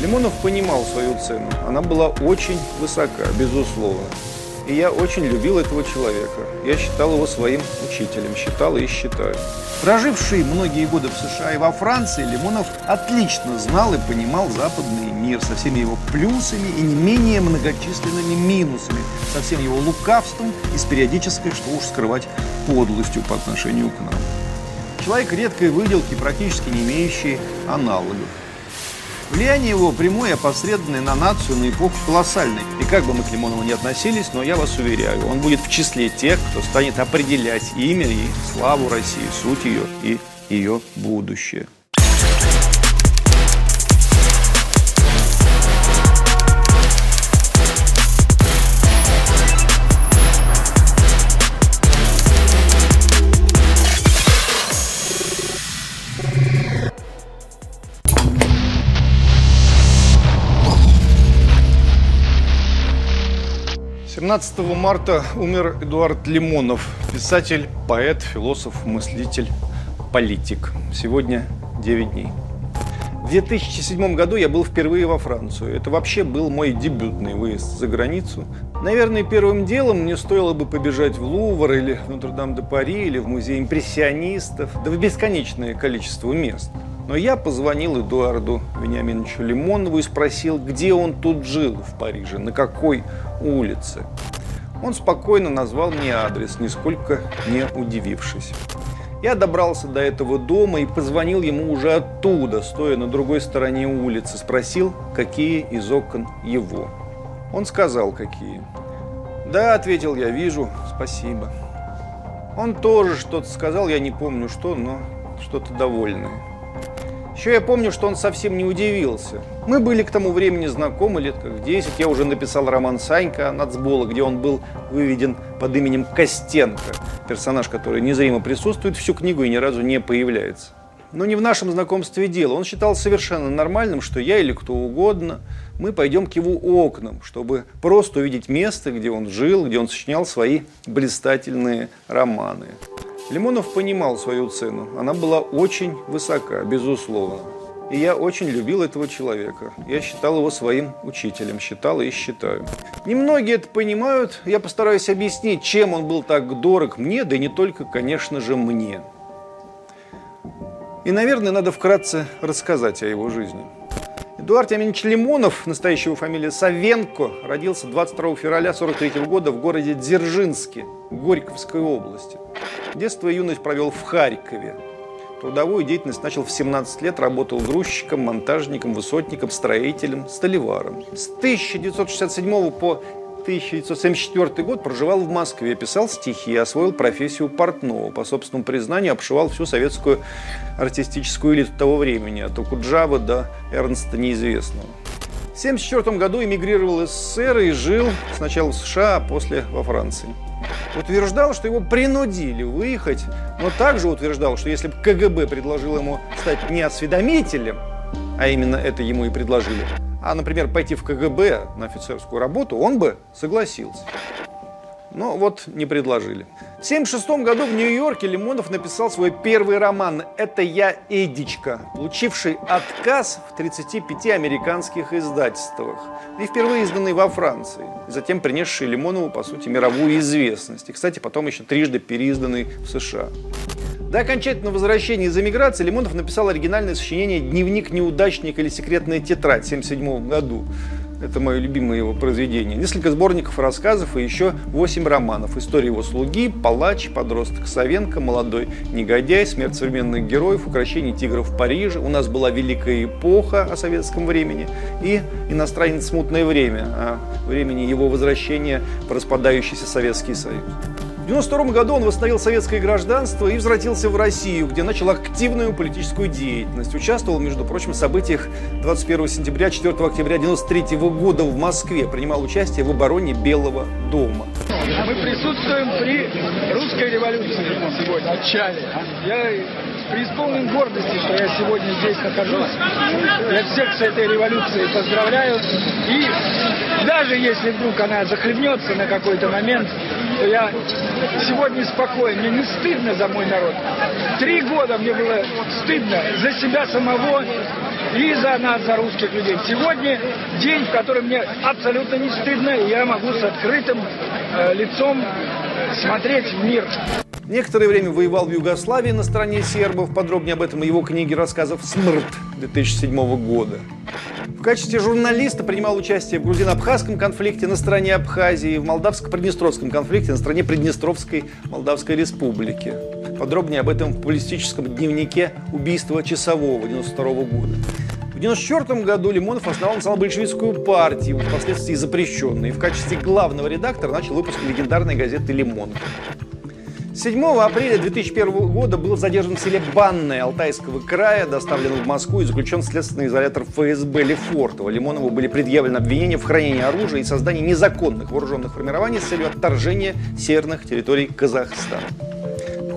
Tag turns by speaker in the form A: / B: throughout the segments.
A: Лимонов понимал свою цену. Она была очень высока, безусловно. И я очень любил этого человека. Я считал его своим учителем, считал и считаю. Проживший многие годы в США и во Франции, Лимонов отлично знал и понимал западный мир со всеми его плюсами и не менее многочисленными минусами, со всем его лукавством и с периодической, что уж скрывать, подлостью по отношению к нам. Человек редкой выделки, практически не имеющий аналогов. Влияние его прямое и опосредованное на нацию, на эпоху колоссальное. И как бы мы к Лимонову не относились, но я вас уверяю, он будет в числе тех, кто станет определять имя и славу России, суть ее и ее будущее. 17 марта умер Эдуард Лимонов, писатель, поэт, философ, мыслитель, политик. Сегодня 9 дней. В 2007 году я был впервые во Францию. Это вообще был мой дебютный выезд за границу. Наверное, первым делом мне стоило бы побежать в Лувр или в Нотр-Дам-де-Пари или в музей импрессионистов, да в бесконечное количество мест. Но я позвонил Эдуарду Вениаминовичу Лимонову и спросил, где он тут жил в Париже, на какой улице. Он спокойно назвал мне адрес, нисколько не удивившись. Я добрался до этого дома и позвонил ему уже оттуда, стоя на другой стороне улицы. Спросил, какие из окон его. Он сказал, какие. «Да», — ответил я, — «вижу, спасибо». Он тоже что-то сказал, я не помню что, но что-то довольное. Еще я помню, что он совсем не удивился. Мы были к тому времени знакомы лет как 10. Я уже написал роман «Санька» Нацбола, где он был выведен под именем Костенко. Персонаж, который незримо присутствует всю книгу и ни разу не появляется. Но не в нашем знакомстве дело. Он считал совершенно нормальным, что я или кто угодно, мы пойдем к его окнам, чтобы просто увидеть место, где он жил, где он сочинял свои блистательные романы. Лимонов понимал свою цену. Она была очень высока, безусловно. И я очень любил этого человека. Я считал его своим учителем, считал и считаю. Немногие это понимают. Я постараюсь объяснить, чем он был так дорог мне, да и не только, конечно же, мне. И, наверное, надо вкратце рассказать о его жизни. Эдуард Яминович Лимонов, настоящего фамилия Савенко, родился 22 февраля 1943 года в городе Дзержинске, Горьковской области. Детство и юность провел в Харькове. Трудовую деятельность начал в 17 лет, работал грузчиком, монтажником, высотником, строителем, столеваром. С 1967 по 1974 год проживал в Москве, писал стихи, освоил профессию портного. По собственному признанию обшивал всю советскую артистическую элиту того времени, от Окуджавы до Эрнста Неизвестного. В 1974 году эмигрировал из СССР и жил сначала в США, а после во Франции. Утверждал, что его принудили выехать, но также утверждал, что если бы КГБ предложил ему стать не осведомителем, а именно это ему и предложили, а, например, пойти в КГБ на офицерскую работу, он бы согласился. Но вот не предложили. В 1976 году в Нью-Йорке Лимонов написал свой первый роман «Это я, Эдичка», получивший отказ в 35 американских издательствах и впервые изданный во Франции, затем принесший Лимонову, по сути, мировую известность. И, кстати, потом еще трижды переизданный в США. До окончательного возвращения из эмиграции Лимонов написал оригинальное сочинение «Дневник неудачника» или «Секретная тетрадь» в 1977 году. Это мое любимое его произведение. Несколько сборников рассказов и еще восемь романов. История его слуги, палач, подросток Савенко, молодой негодяй, смерть современных героев, украшение тигров в Париже. У нас была великая эпоха о советском времени и иностранец смутное время, о времени его возвращения в распадающийся Советский Союз. В 1992 году он восстановил советское гражданство и возвратился в Россию, где начал активную политическую деятельность. Участвовал, между прочим, в событиях 21 сентября 4 октября 1993 года в Москве. Принимал участие в обороне Белого дома.
B: Мы присутствуем при русской революции сегодня, начале. Я преисполнен гордости, что я сегодня здесь нахожусь. Я всех с этой революцией поздравляю. И даже если вдруг она захлебнется на какой-то момент, что я сегодня спокоен. Мне не стыдно за мой народ. Три года мне было стыдно за себя самого и за нас, за русских людей. Сегодня день, в который мне абсолютно не стыдно, и я могу с открытым э, лицом смотреть в мир.
A: Некоторое время воевал в Югославии на стороне сербов. Подробнее об этом его книге рассказов «Смрт» 2007 года. В качестве журналиста принимал участие в грузино-абхазском конфликте на стороне Абхазии, в молдавско-приднестровском конфликте на стороне Приднестровской Молдавской Республики. Подробнее об этом в публистическом дневнике «Убийство часового» 92 года. В 1994 году Лимонов основал национал-большевистскую партию, впоследствии запрещенную, и в качестве главного редактора начал выпуск легендарной газеты «Лимон». 7 апреля 2001 года был задержан в селе Банное Алтайского края, доставлен в Москву и заключен в следственный изолятор ФСБ Лефортово. Лимонову были предъявлены обвинения в хранении оружия и создании незаконных вооруженных формирований с целью отторжения северных территорий Казахстана.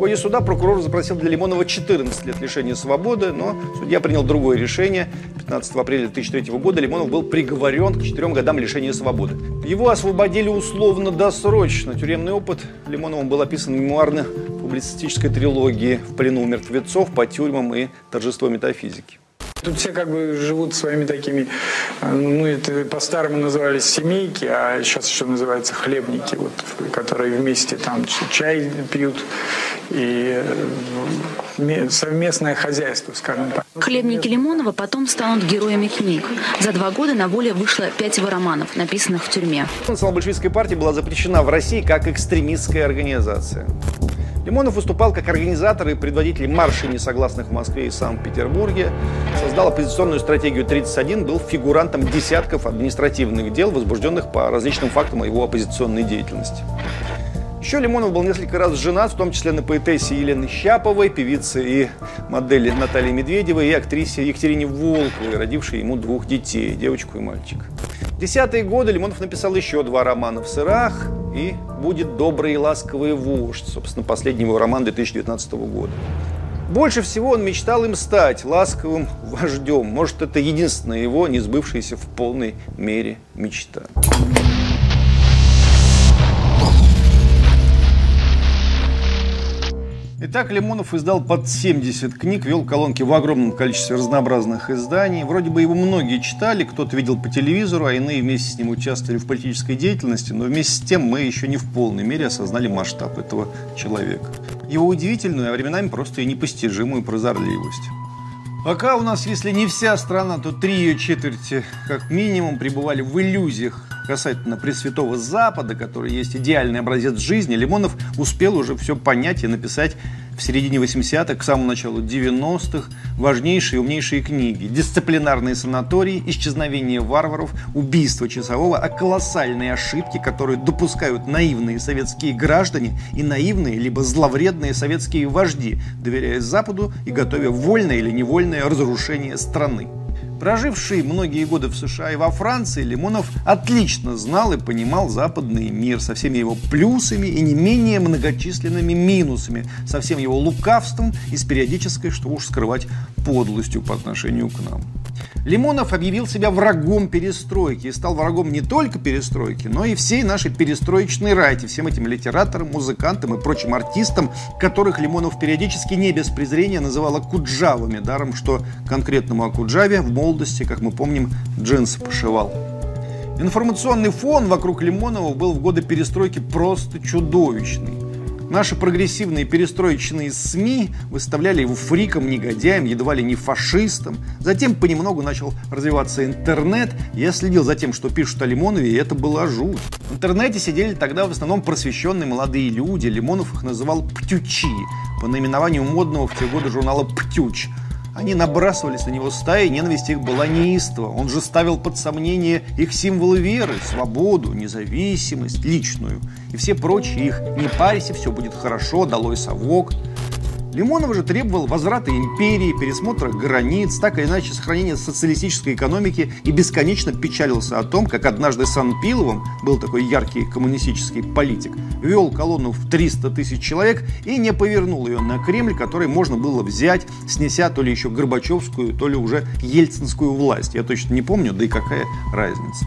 A: Ходе суда прокурор запросил для Лимонова 14 лет лишения свободы, но судья принял другое решение. 15 апреля 2003 года Лимонов был приговорен к 4 годам лишения свободы. Его освободили условно-досрочно. Тюремный опыт Лимоновым был описан в мемуарно-публицистической трилогии «В плену мертвецов», «По тюрьмам» и «Торжество метафизики».
C: Тут все как бы живут своими такими, ну это по-старому назывались семейки, а сейчас еще называются хлебники, вот, которые вместе там чай пьют и совместное хозяйство, скажем так.
D: Хлебники Лимонова потом станут героями книг. За два года на воле вышло пять его романов, написанных в тюрьме.
A: Национал-большевистская партия была запрещена в России как экстремистская организация. Лимонов выступал как организатор и предводитель маршей несогласных в Москве и Санкт-Петербурге, создал оппозиционную стратегию 31, был фигурантом десятков административных дел, возбужденных по различным фактам его оппозиционной деятельности. Еще Лимонов был несколько раз женат, в том числе на поэтессе Елены Щаповой, певице и модели Натальи Медведевой и актрисе Екатерине Волковой, родившей ему двух детей, девочку и мальчика. В десятые годы Лимонов написал еще два романа «В сырах» и «Будет добрый и ласковый вождь», собственно, последний его роман 2019 года. Больше всего он мечтал им стать ласковым вождем. Может, это единственная его не сбывшаяся в полной мере мечта. Итак, Лимонов издал под 70 книг, вел колонки в огромном количестве разнообразных изданий. Вроде бы его многие читали, кто-то видел по телевизору, а иные вместе с ним участвовали в политической деятельности, но вместе с тем мы еще не в полной мере осознали масштаб этого человека. Его удивительную, а временами просто и непостижимую прозорливость. Пока у нас, если не вся страна, то три ее четверти, как минимум, пребывали в иллюзиях касательно Пресвятого Запада, который есть идеальный образец жизни, Лимонов успел уже все понять и написать в середине 80-х, к самому началу 90-х, важнейшие и умнейшие книги. Дисциплинарные санатории, исчезновение варваров, убийство часового, а колоссальные ошибки, которые допускают наивные советские граждане и наивные, либо зловредные советские вожди, доверяя Западу и готовя вольное или невольное разрушение страны. Проживший многие годы в США и во Франции, Лимонов отлично знал и понимал западный мир со всеми его плюсами и не менее многочисленными минусами, со всем его лукавством и с периодической, что уж скрывать, подлостью по отношению к нам. Лимонов объявил себя врагом перестройки и стал врагом не только перестройки, но и всей нашей перестроечной райте, всем этим литераторам, музыкантам и прочим артистам, которых Лимонов периодически не без презрения называл акуджавами, даром что конкретному акуджаве в молодости, как мы помним, джинсы пошивал. Информационный фон вокруг Лимонова был в годы перестройки просто чудовищный. Наши прогрессивные перестроечные СМИ выставляли его фриком, негодяем, едва ли не фашистом. Затем понемногу начал развиваться интернет. Я следил за тем, что пишут о Лимонове, и это было жуть. В интернете сидели тогда в основном просвещенные молодые люди. Лимонов их называл «птючи» по наименованию модного в те годы журнала «Птюч». Они набрасывались на него стаи, ненависть их была неистова. Он же ставил под сомнение их символы веры, свободу, независимость, личную. И все прочие их «не парься, все будет хорошо, долой совок». Лимонов же требовал возврата империи, пересмотра границ, так или иначе сохранения социалистической экономики и бесконечно печалился о том, как однажды Санпиловым, был такой яркий коммунистический политик, вел колонну в 300 тысяч человек и не повернул ее на Кремль, который можно было взять, снеся то ли еще Горбачевскую, то ли уже ельцинскую власть. Я точно не помню, да и какая разница.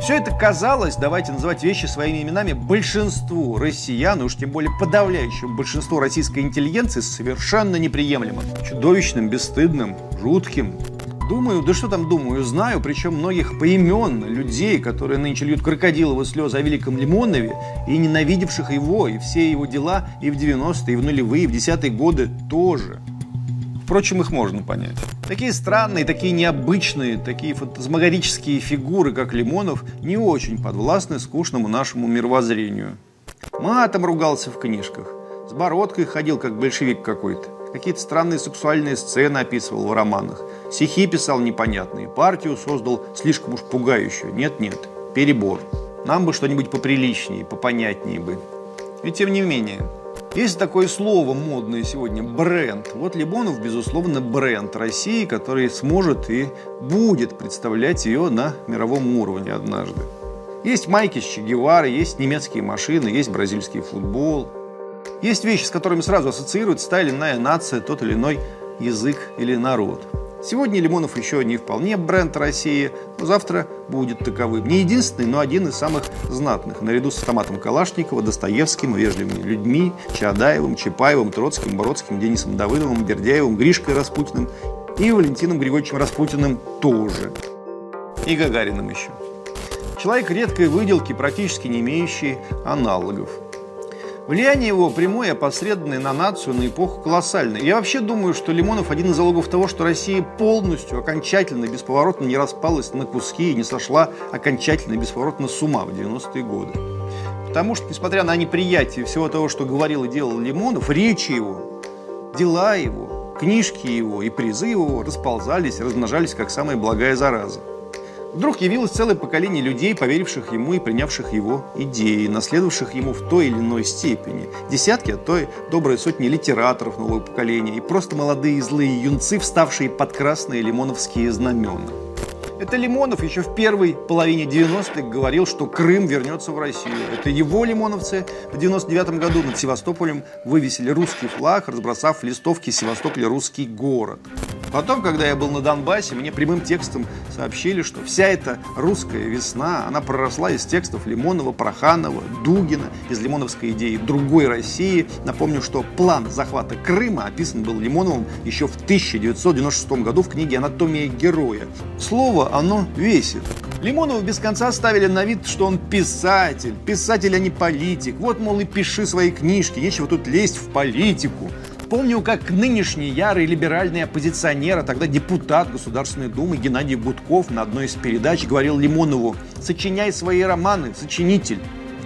A: Все это казалось, давайте называть вещи своими именами, большинству россиян, уж тем более подавляющему большинству российской интеллигенции совершенно неприемлемым, чудовищным, бесстыдным, жутким. Думаю, да что там думаю, знаю, причем многих поименно людей, которые нынче льют крокодиловые слезы о великом Лимонове и ненавидевших его, и все его дела и в 90-е, и в нулевые, и в десятые годы тоже. Впрочем, их можно понять. Такие странные, такие необычные, такие фантазмагорические фигуры, как Лимонов, не очень подвластны скучному нашему мировоззрению. Матом ругался в книжках, с бородкой ходил, как большевик какой-то. Какие-то странные сексуальные сцены описывал в романах. Стихи писал непонятные. Партию создал слишком уж пугающую. Нет-нет, перебор. Нам бы что-нибудь поприличнее, попонятнее бы. И тем не менее, есть такое слово модное сегодня – бренд. Вот Лимонов, безусловно, бренд России, который сможет и будет представлять ее на мировом уровне однажды. Есть майки с Че Геварой, есть немецкие машины, есть бразильский футбол – есть вещи, с которыми сразу ассоциируется та или иная нация, тот или иной язык или народ. Сегодня Лимонов еще не вполне бренд России, но завтра будет таковым. Не единственный, но один из самых знатных, наряду с автоматом Калашникова, Достоевским, вежливыми людьми, Чадаевым, Чапаевым, Троцким, Бородским, Денисом Давыдовым, Бердяевым, Гришкой Распутиным и Валентином Григорьевичем Распутиным тоже. И Гагариным еще. Человек редкой выделки, практически не имеющий аналогов. Влияние его прямое опосредованное на нацию, на эпоху колоссальное. Я вообще думаю, что Лимонов один из залогов того, что Россия полностью, окончательно, бесповоротно не распалась на куски и не сошла окончательно и бесповоротно с ума в 90-е годы. Потому что, несмотря на неприятие всего того, что говорил и делал Лимонов, речи его, дела его, книжки его и призы его расползались, размножались, как самая благая зараза. Вдруг явилось целое поколение людей, поверивших ему и принявших его идеи, наследовавших ему в той или иной степени. Десятки, а то и добрые сотни литераторов нового поколения и просто молодые злые юнцы, вставшие под красные лимоновские знамена. Это Лимонов еще в первой половине 90-х говорил, что Крым вернется в Россию. Это его лимоновцы в 99 году над Севастополем вывесили русский флаг, разбросав листовки «Севастополь – русский город». Потом, когда я был на Донбассе, мне прямым текстом сообщили, что вся эта русская весна, она проросла из текстов Лимонова, Проханова, Дугина, из лимоновской идеи другой России. Напомню, что план захвата Крыма описан был Лимоновым еще в 1996 году в книге «Анатомия героя». Слово оно весит. Лимонова без конца ставили на вид, что он писатель. Писатель, а не политик. Вот, мол, и пиши свои книжки, нечего тут лезть в политику. Помню, как нынешний ярый либеральный оппозиционер, а тогда депутат Государственной Думы Геннадий Гудков на одной из передач говорил Лимонову «Сочиняй свои романы, сочинитель».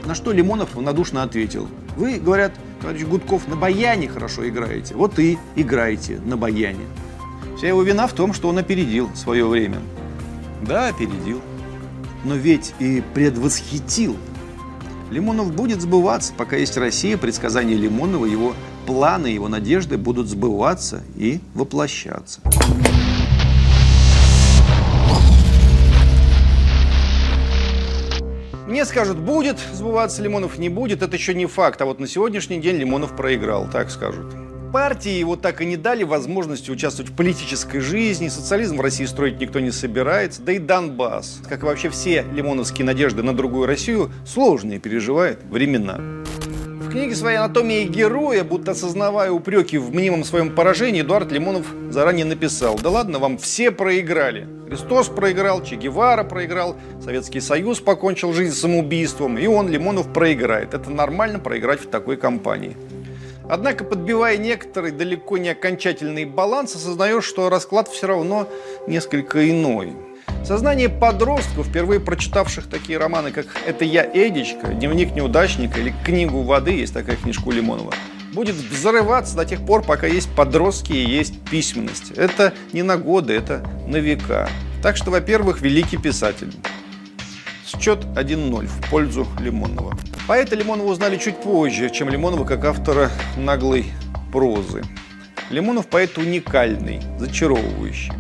A: На что Лимонов равнодушно ответил «Вы, говорят, товарищ Гудков, на баяне хорошо играете, вот и играете на баяне». Вся его вина в том, что он опередил свое время. Да, опередил. Но ведь и предвосхитил. Лимонов будет сбываться, пока есть Россия, предсказания Лимонова, его планы, его надежды будут сбываться и воплощаться. Мне скажут, будет сбываться Лимонов, не будет, это еще не факт. А вот на сегодняшний день Лимонов проиграл, так скажут. Партии его так и не дали возможности участвовать в политической жизни, социализм в России строить никто не собирается, да и Донбасс, как и вообще все лимоновские надежды на другую Россию, сложные переживает времена книге своей «Анатомия героя», будто осознавая упреки в мнимом своем поражении, Эдуард Лимонов заранее написал, да ладно вам, все проиграли. Христос проиграл, Че Гевара проиграл, Советский Союз покончил жизнь самоубийством, и он, Лимонов, проиграет. Это нормально проиграть в такой компании. Однако, подбивая некоторый далеко не окончательный баланс, осознаешь, что расклад все равно несколько иной. Сознание подростков, впервые прочитавших такие романы, как «Это я, Эдичка», «Дневник неудачника» или «Книгу воды», есть такая книжка у Лимонова, будет взрываться до тех пор, пока есть подростки и есть письменность. Это не на годы, это на века. Так что, во-первых, великий писатель. Счет 1-0 в пользу Лимонова. Поэта Лимонова узнали чуть позже, чем Лимонова как автора наглой прозы. Лимонов поэт уникальный, зачаровывающий.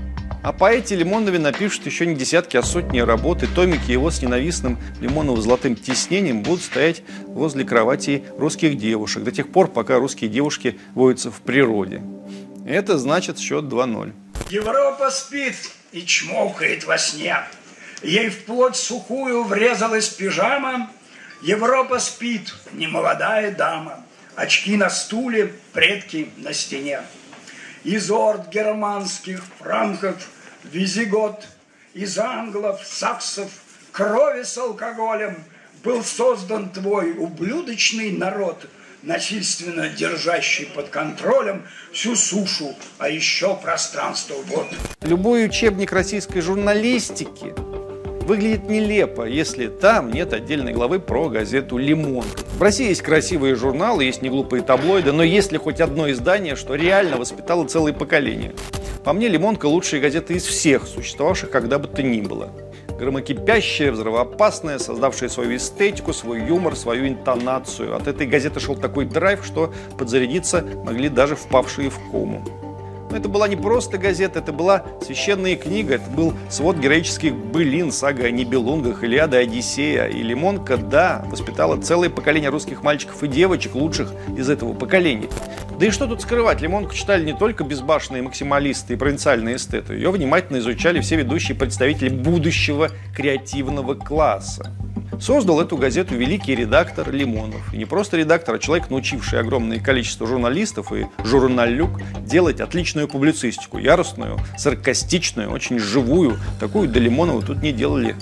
A: О поэте Лимонове напишут еще не десятки, а сотни работ, и томики его с ненавистным Лимоновым золотым тиснением будут стоять возле кровати русских девушек до тех пор, пока русские девушки водятся в природе. Это значит счет 2-0.
E: Европа спит и чмокает во сне. Ей в плоть сухую врезалась пижама. Европа спит, немолодая дама. Очки на стуле, предки на стене. Из орд германских, франков, визигот, из англов, саксов, крови с алкоголем был создан твой ублюдочный народ, насильственно держащий под контролем всю сушу, а еще пространство вод.
A: Любой учебник российской журналистики выглядит нелепо, если там нет отдельной главы про газету «Лимон». В России есть красивые журналы, есть неглупые таблоиды, но есть ли хоть одно издание, что реально воспитало целое поколение? По мне, «Лимонка» – лучшая газета из всех, существовавших когда бы то ни было. Громокипящая, взрывоопасная, создавшая свою эстетику, свой юмор, свою интонацию. От этой газеты шел такой драйв, что подзарядиться могли даже впавшие в кому. Но это была не просто газета, это была священная книга, это был свод героических былин, сага о Нибелунгах, Илиада, Одиссея. И Лимонка, да, воспитала целое поколение русских мальчиков и девочек, лучших из этого поколения. Да и что тут скрывать, Лимонку читали не только безбашенные максималисты и провинциальные эстеты, ее внимательно изучали все ведущие представители будущего креативного класса. Создал эту газету великий редактор Лимонов. И не просто редактор, а человек, научивший огромное количество журналистов и журналюк делать отличную публицистику. Яростную, саркастичную, очень живую. Такую до Лимонова тут не делали.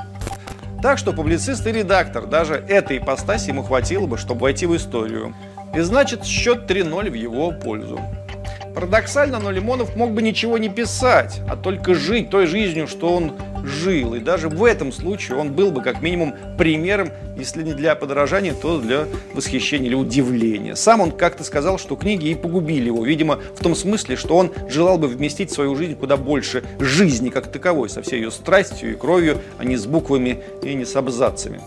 A: Так что публицист и редактор, даже этой ипостаси ему хватило бы, чтобы войти в историю. И значит, счет 3-0 в его пользу. Парадоксально, но Лимонов мог бы ничего не писать, а только жить той жизнью, что он жил. И даже в этом случае он был бы как минимум примером, если не для подражания, то для восхищения или удивления. Сам он как-то сказал, что книги и погубили его, видимо, в том смысле, что он желал бы вместить в свою жизнь куда больше жизни как таковой, со всей ее страстью и кровью, а не с буквами и не с абзацами.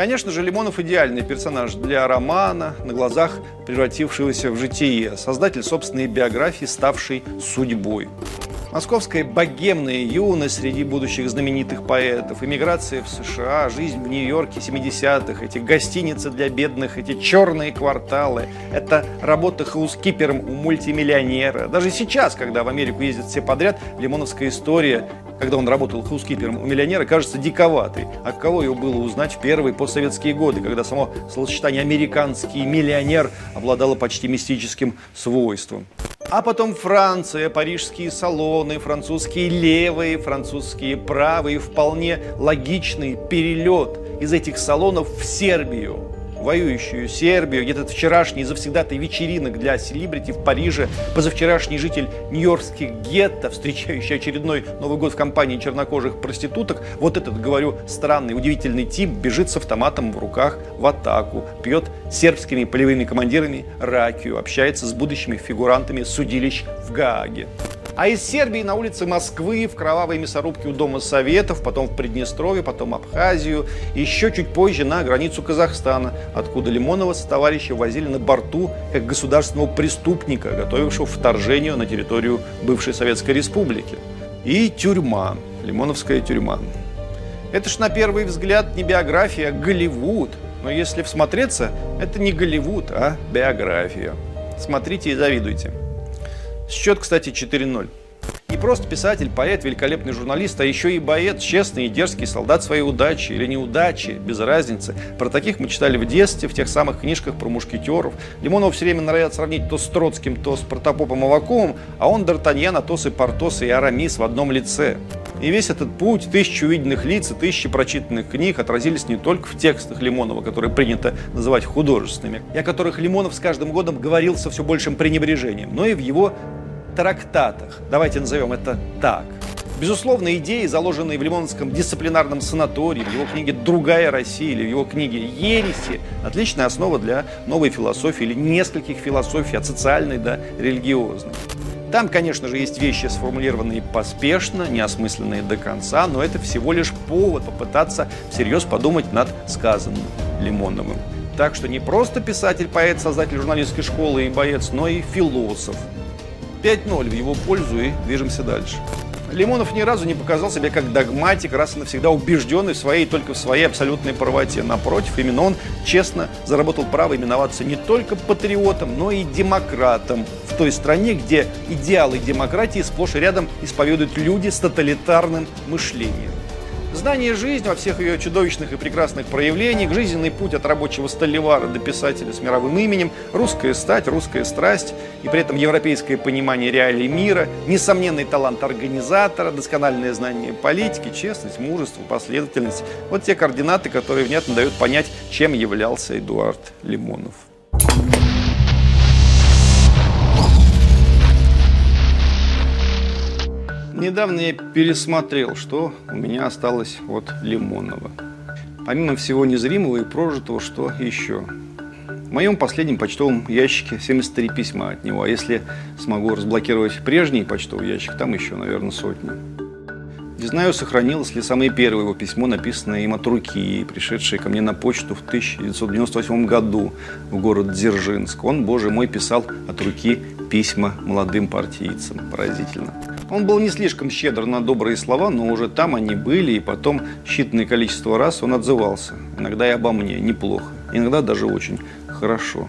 A: Конечно же, Лимонов идеальный персонаж для романа, на глазах превратившегося в житие, создатель собственной биографии, ставшей судьбой. Московская богемная юность среди будущих знаменитых поэтов, иммиграция в США, жизнь в Нью-Йорке 70-х, эти гостиницы для бедных, эти черные кварталы, это работа хаускипером у мультимиллионера. Даже сейчас, когда в Америку ездят все подряд, лимоновская история, когда он работал хаускипером у миллионера, кажется диковатой. А кого его было узнать в первые постсоветские годы, когда само словосочетание «американский миллионер» обладало почти мистическим свойством. А потом Франция, парижские салоны, французские левые, французские правые, вполне логичный перелет из этих салонов в Сербию воюющую Сербию, где-то вчерашний завсегдатый вечеринок для селебрити в Париже, позавчерашний житель нью-йоркских гетто, встречающий очередной Новый год в компании чернокожих проституток, вот этот, говорю, странный, удивительный тип бежит с автоматом в руках в атаку, пьет сербскими полевыми командирами ракию, общается с будущими фигурантами судилищ в Гааге. А из Сербии на улице Москвы, в кровавой мясорубке у Дома Советов, потом в Приднестровье, потом Абхазию, еще чуть позже на границу Казахстана, откуда Лимонова с товарищем возили на борту как государственного преступника, готовившего вторжению на территорию бывшей Советской Республики. И тюрьма, Лимоновская тюрьма. Это ж на первый взгляд не биография, а Голливуд. Но если всмотреться, это не Голливуд, а биография. Смотрите и завидуйте. Счет, кстати, 4-0. Не просто писатель, поэт, великолепный журналист, а еще и боец, честный и дерзкий солдат своей удачи или неудачи, без разницы. Про таких мы читали в детстве, в тех самых книжках про мушкетеров. Лимонов все время норовят сравнить то с Троцким, то с Протопопом Аваковым, а он Д'Артаньян, Атос и Портос и Арамис в одном лице. И весь этот путь, тысячи увиденных лиц и тысячи прочитанных книг отразились не только в текстах Лимонова, которые принято называть художественными, и о которых Лимонов с каждым годом говорил со все большим пренебрежением, но и в его трактатах. Давайте назовем это так. Безусловно, идеи, заложенные в Лимоновском дисциплинарном санатории, в его книге «Другая Россия» или в его книге «Ереси» – отличная основа для новой философии или нескольких философий, от социальной до религиозной. Там, конечно же, есть вещи, сформулированные поспешно, неосмысленные до конца, но это всего лишь повод попытаться всерьез подумать над сказанным Лимоновым. Так что не просто писатель, поэт, создатель журналистской школы и боец, но и философ. 5-0 в его пользу и движемся дальше. Лимонов ни разу не показал себя как догматик, раз и навсегда убежденный в своей, только в своей абсолютной правоте. Напротив, именно он честно заработал право именоваться не только патриотом, но и демократом в той стране, где идеалы демократии сплошь и рядом исповедуют люди с тоталитарным мышлением. Знание жизни во всех ее чудовищных и прекрасных проявлениях, жизненный путь от рабочего столевара до писателя с мировым именем, русская стать, русская страсть и при этом европейское понимание реалий мира, несомненный талант организатора, доскональное знание политики, честность, мужество, последовательность. Вот те координаты, которые внятно дают понять, чем являлся Эдуард Лимонов. Недавно я пересмотрел, что у меня осталось от Лимонова. Помимо всего незримого и прожитого, что еще? В моем последнем почтовом ящике 73 письма от него, а если смогу разблокировать прежний почтовый ящик, там еще, наверное, сотни. Не знаю, сохранилось ли самое первое его письмо, написанное им от руки, пришедшее ко мне на почту в 1998 году в город Дзержинск. Он, боже мой, писал от руки письма молодым партийцам. Поразительно. Он был не слишком щедр на добрые слова, но уже там они были, и потом считанное количество раз он отзывался. Иногда и обо мне неплохо, иногда даже очень хорошо.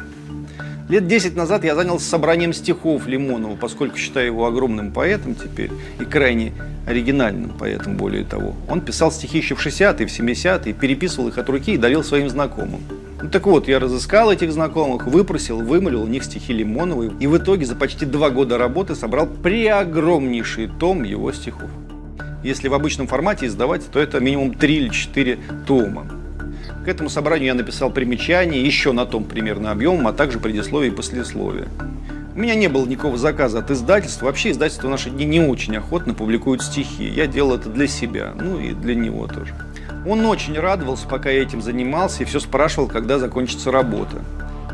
A: Лет 10 назад я занялся собранием стихов Лимонова, поскольку считаю его огромным поэтом теперь и крайне оригинальным поэтом, более того. Он писал стихи еще в 60-е, в 70-е, переписывал их от руки и дарил своим знакомым. Ну так вот, я разыскал этих знакомых, выпросил, вымолил у них стихи Лимонова и в итоге за почти два года работы собрал преогромнейший том его стихов. Если в обычном формате издавать, то это минимум три или четыре тома. К этому собранию я написал примечание, еще на том примерно объемом, а также предисловие и послесловие. У меня не было никакого заказа от издательства. Вообще издательства в наши дни не очень охотно публикуют стихи. Я делал это для себя, ну и для него тоже. Он очень радовался, пока я этим занимался, и все спрашивал, когда закончится работа.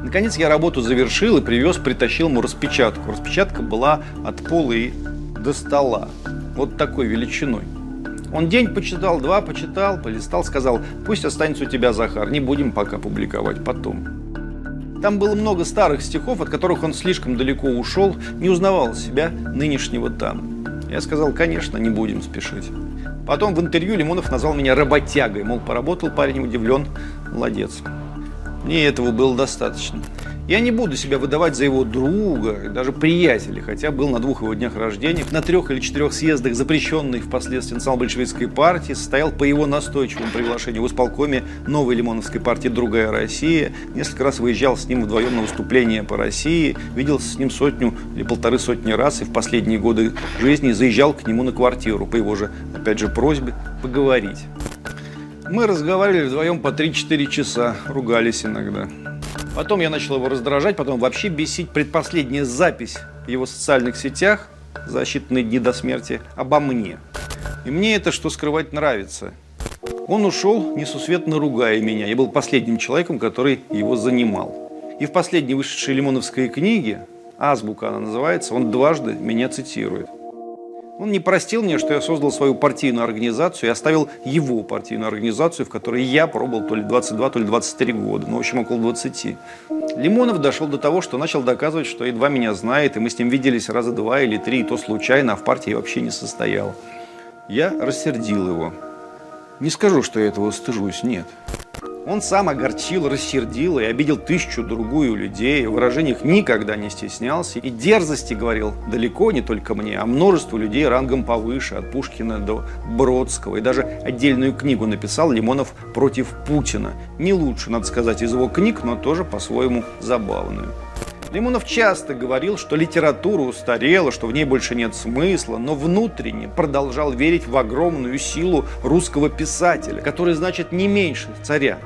A: Наконец я работу завершил и привез, притащил ему распечатку. Распечатка была от пола и до стола. Вот такой величиной. Он день почитал, два почитал, полистал, сказал, пусть останется у тебя, Захар, не будем пока публиковать, потом. Там было много старых стихов, от которых он слишком далеко ушел, не узнавал себя нынешнего там. Я сказал, конечно, не будем спешить. Потом в интервью Лимонов назвал меня работягой, мол, поработал парень удивлен, молодец. Мне этого было достаточно. Я не буду себя выдавать за его друга, даже приятеля, хотя был на двух его днях рождения, на трех или четырех съездах, запрещенный впоследствии национал-большевистской партии, состоял по его настойчивому приглашению в исполкоме новой лимоновской партии «Другая Россия», несколько раз выезжал с ним вдвоем на выступления по России, виделся с ним сотню или полторы сотни раз и в последние годы жизни заезжал к нему на квартиру по его же, опять же, просьбе поговорить. Мы разговаривали вдвоем по 3-4 часа, ругались иногда. Потом я начал его раздражать, потом вообще бесить. Предпоследняя запись в его социальных сетях за считанные дни до смерти обо мне. И мне это, что скрывать, нравится. Он ушел, несусветно ругая меня. Я был последним человеком, который его занимал. И в последней вышедшей Лимоновской книге, «Азбука» она называется, он дважды меня цитирует. Он не простил мне, что я создал свою партийную организацию и оставил его партийную организацию, в которой я пробовал то ли 22, то ли 23 года, ну, в общем, около 20. Лимонов дошел до того, что начал доказывать, что едва меня знает, и мы с ним виделись раза два или три, и то случайно, а в партии вообще не состоял. Я рассердил его. Не скажу, что я этого стыжусь, нет. Он сам огорчил, рассердил и обидел тысячу другую людей, в выражениях никогда не стеснялся и дерзости говорил далеко не только мне, а множеству людей рангом повыше, от Пушкина до Бродского. И даже отдельную книгу написал Лимонов против Путина. Не лучше, надо сказать, из его книг, но тоже по-своему забавную. Лимонов часто говорил, что литература устарела, что в ней больше нет смысла, но внутренне продолжал верить в огромную силу русского писателя, который значит не меньше царя.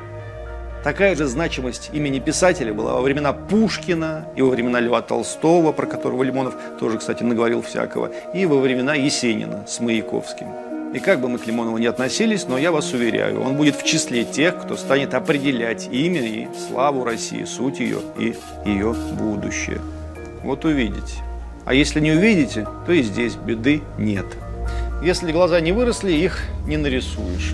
A: Такая же значимость имени писателя была во времена Пушкина и во времена Льва Толстого, про которого Лимонов тоже, кстати, наговорил всякого, и во времена Есенина с Маяковским. И как бы мы к Лимонову не относились, но я вас уверяю, он будет в числе тех, кто станет определять имя и славу России, суть ее и ее будущее. Вот увидите. А если не увидите, то и здесь беды нет. Если глаза не выросли, их не нарисуешь.